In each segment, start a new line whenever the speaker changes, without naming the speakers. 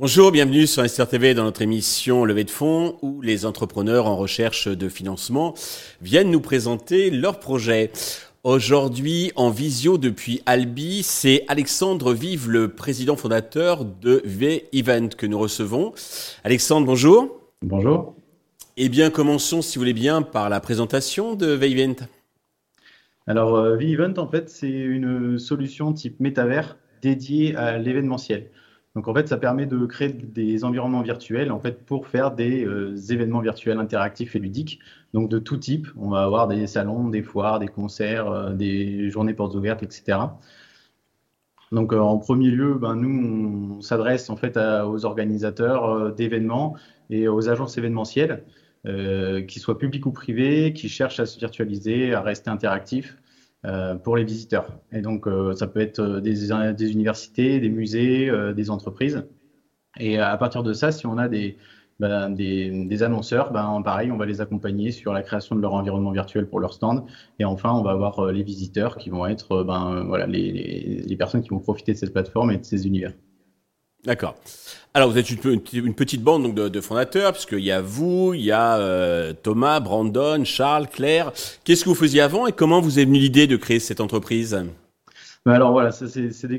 Bonjour, bienvenue sur SRTV dans notre émission Levée de fonds où les entrepreneurs en recherche de financement viennent nous présenter leurs projets. Aujourd'hui, en visio depuis Albi, c'est Alexandre Vive, le président fondateur de V-Event que nous recevons. Alexandre, bonjour.
Bonjour.
Eh bien, commençons, si vous voulez bien, par la présentation de V-Event.
Alors, euh, V-Event, en fait, c'est une solution type métavers dédiée à l'événementiel. Donc en fait, ça permet de créer des environnements virtuels en fait pour faire des euh, événements virtuels interactifs et ludiques. Donc de tout type, on va avoir des salons, des foires, des concerts, euh, des journées portes ouvertes, etc. Donc en premier lieu, ben, nous on s'adresse en fait aux organisateurs d'événements et aux agences événementielles, qu'ils soient publics ou privés, qui cherchent à se virtualiser, à rester interactifs. Euh, pour les visiteurs. Et donc, euh, ça peut être euh, des, universités, des musées, des entreprises. Et à partir de ça, si on a des, ben, annonceurs, ben, pareil, on va les accompagner sur la création de leur environnement virtuel pour leur stand. Et enfin, on va avoir les visiteurs qui vont être ben, les, personnes qui vont profiter de cette plateforme et de ces univers.
D'accord. Alors, vous êtes une, petite bande donc, de, fondateurs, puisqu'il y a vous, il y a euh, Thomas, Brandon, Charles, Claire. Qu'est-ce que vous faisiez avant et comment vous est venue l'idée de créer cette entreprise?
Ben alors voilà, ce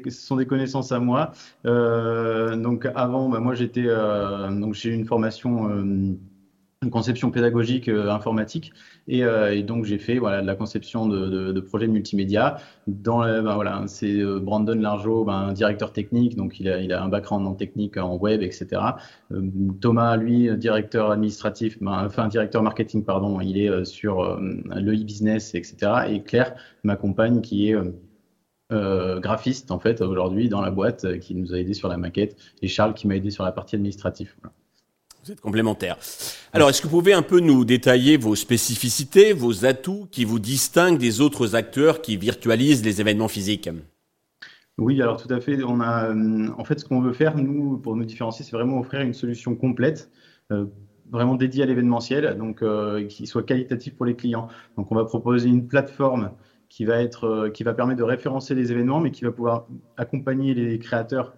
sont des connaissances à moi. Euh, donc avant, ben moi j'étais, euh, donc j'ai une formation une conception pédagogique euh, informatique. Et, euh, et, donc j'ai fait voilà de la conception de, de, de projets multimédia. Dans ben, voilà c'est euh, Brandon Largeau ben, directeur technique. Donc il a, il a un background en technique en web etc Thomas lui directeur administratif ben, enfin directeur marketing pardon il est sur le e-business etc et Claire ma compagne qui est euh, graphiste en fait aujourd'hui dans la boîte qui nous a aidé sur la maquette. Et Charles qui m'a aidé sur la partie administrative.
Vous êtes complémentaires. Alors, est-ce que vous pouvez un peu nous détailler vos spécificités, vos atouts qui vous distinguent des autres acteurs qui virtualisent les événements physiques?
Oui, alors tout à fait. On a, en fait, ce qu'on veut faire, nous, pour nous différencier, c'est vraiment offrir une solution complète. Euh, vraiment dédiée à l'événementiel, donc euh, qui soit qualitative pour les clients. Donc on va proposer une plateforme qui va être, euh, qui va permettre de référencer les événements, mais qui va pouvoir accompagner les créateurs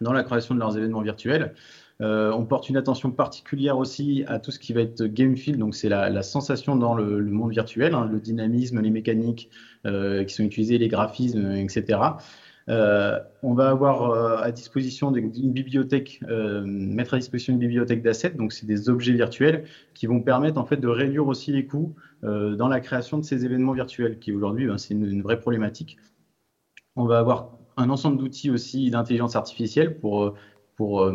dans la création de leurs événements virtuels. Euh, on porte une attention particulière aussi à tout ce qui va être game feel, donc c'est la, sensation dans le, monde virtuel, hein, le dynamisme, les mécaniques euh, qui sont utilisées, les graphismes, etc. Euh, on va avoir à disposition une bibliothèque, mettre à disposition une bibliothèque d'assets, donc c'est des objets virtuels qui vont permettre en fait de réduire aussi les coûts dans la création de ces événements virtuels, qui aujourd'hui ben, c'est une, vraie problématique. On va avoir un ensemble d'outils aussi d'intelligence artificielle pour pour, euh,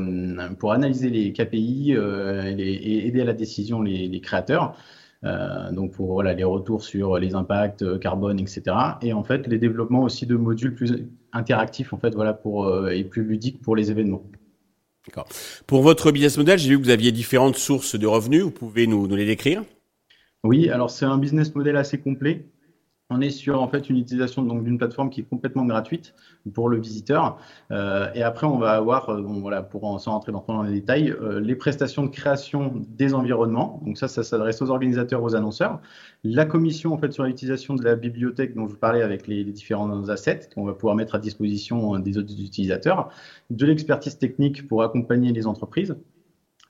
pour analyser les KPI euh, et, aider à la décision les, créateurs. Euh, donc pour voilà, les retours sur les impacts carbone, etc. Et en fait, les développements aussi de modules plus interactifs en fait, voilà, pour, et plus ludiques pour les événements.
D'accord. Pour votre business model, j'ai vu que vous aviez différentes sources de revenus. Vous pouvez nous, nous les décrire?
Oui, alors c'est un business model assez complet. On est sur en fait une utilisation donc d'une plateforme qui est complètement gratuite pour le visiteur. Euh, et après, on va avoir, euh, bon, voilà, pour s'en rentrer dans, les détails, euh, les prestations de création des environnements. Donc ça, ça s'adresse aux organisateurs, aux annonceurs. La commission en fait sur l'utilisation de la bibliothèque dont je vous parlais avec les, les différents assets qu'on va pouvoir mettre à disposition des autres utilisateurs. De l'expertise technique pour accompagner les entreprises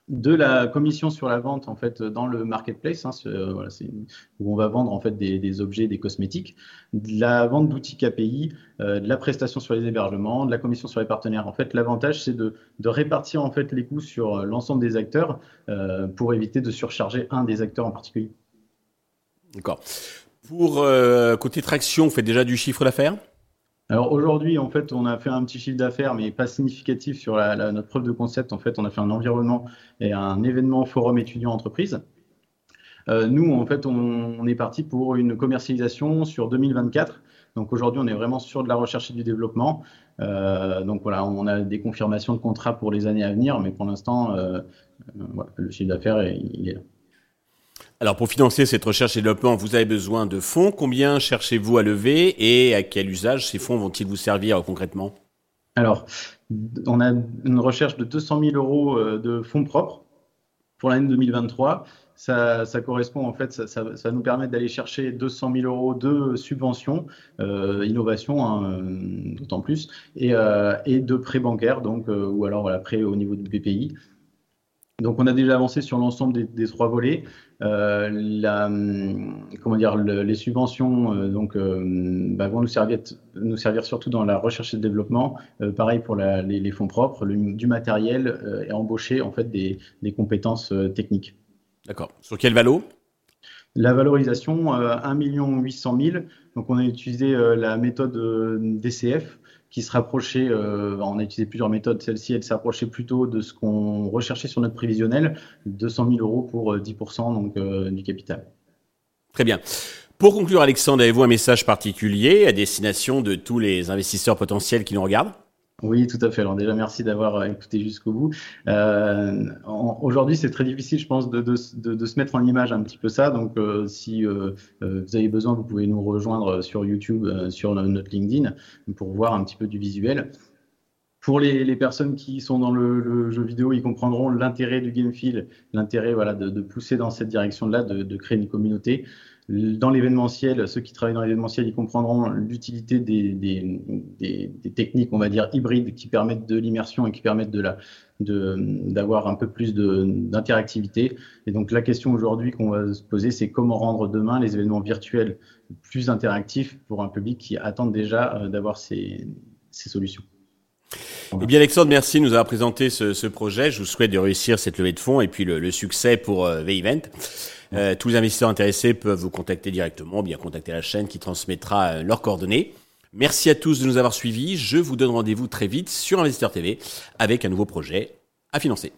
de la commission sur la vente en fait dans le marketplace, hein, euh, où on va vendre en fait des, objets, des cosmétiques, de la vente d'outils KPI, euh, de la prestation sur les hébergements, de la commission sur les partenaires. En fait, l'avantage c'est de, répartir en fait les coûts sur euh, l'ensemble des acteurs pour éviter de surcharger un des acteurs en particulier.
D'accord. Pour côté traction, vous faites déjà du chiffre d'affaires?
Alors aujourd'hui, en fait, on a fait un petit chiffre d'affaires, mais pas significatif sur la, notre preuve de concept. En fait, on a fait un environnement et un événement forum étudiant entreprise. Euh, nous, en fait, on, est parti pour une commercialisation sur 2024. Donc aujourd'hui, on est vraiment sur de la recherche et du développement. Euh, donc voilà, on a des confirmations de contrats pour les années à venir, mais pour l'instant, euh, voilà, le chiffre d'affaires, il est là.
Alors pour financer cette recherche et développement, vous avez besoin de fonds. Combien cherchez-vous à lever et à quel usage ces fonds vont-ils vous servir concrètement?
Alors, on a une recherche de 200 000 euros euh, de fonds propres pour l'année 2023 ça, correspond en fait, ça, ça, nous permet d'aller chercher 200 000 euros de subventions, euh, innovation hein, d'autant plus, et, euh, et, de prêts bancaires, donc ou alors voilà, prêts au niveau du BPI. Donc on a déjà avancé sur l'ensemble des, des, trois volets. Euh, la, comment dire, le, les subventions euh, donc, euh, bah, vont nous servir, nous servir surtout dans la recherche et le développement. pareil pour la, les, les, fonds propres, le, du matériel et embaucher en fait des, des compétences techniques.
D'accord. Sur quel valo?
La valorisation, 1 800 000. Donc on a utilisé la méthode DCF qui se rapprochait, euh, on a utilisé plusieurs méthodes, celle-ci, elle s'approchait plutôt de ce qu'on recherchait sur notre prévisionnel, 200 000 euros pour 10% euh, donc, euh, du capital.
Très bien. Pour conclure, Alexandre, avez-vous un message particulier à destination de tous les investisseurs potentiels qui nous regardent?
Oui, tout à fait. Alors déjà, merci d'avoir euh, écouté jusqu'au bout. Euh, Aujourd'hui, c'est très difficile, je pense, de, se mettre en image un petit peu ça. Donc, euh, si vous avez besoin, vous pouvez nous rejoindre sur YouTube, sur notre LinkedIn, pour voir un petit peu du visuel. Pour les, personnes qui sont dans le, le, jeu vidéo, ils comprendront l'intérêt du game feel, l'intérêt voilà, de, pousser dans cette direction-là, de, créer une communauté dans l'événementiel, ceux qui travaillent dans l'événementiel, ils comprendront l'utilité des, techniques, on va dire, hybrides qui permettent de l'immersion et qui permettent d'avoir un peu plus d'interactivité. Et donc la question aujourd'hui qu'on va se poser, c'est comment rendre demain les événements virtuels plus interactifs pour un public qui attend déjà euh, d'avoir ces solutions.
Eh bien, Alexandre, merci de nous avoir présenté ce, ce, projet. Je vous souhaite de réussir cette levée de fonds et puis le, le succès pour euh, V-Event. Euh, tous les investisseurs intéressés peuvent vous contacter directement, bien contacter la chaîne qui transmettra euh, leurs coordonnées. Merci à tous de nous avoir suivis. Je vous donne rendez-vous très vite sur Investisseur TV avec un nouveau projet à financer.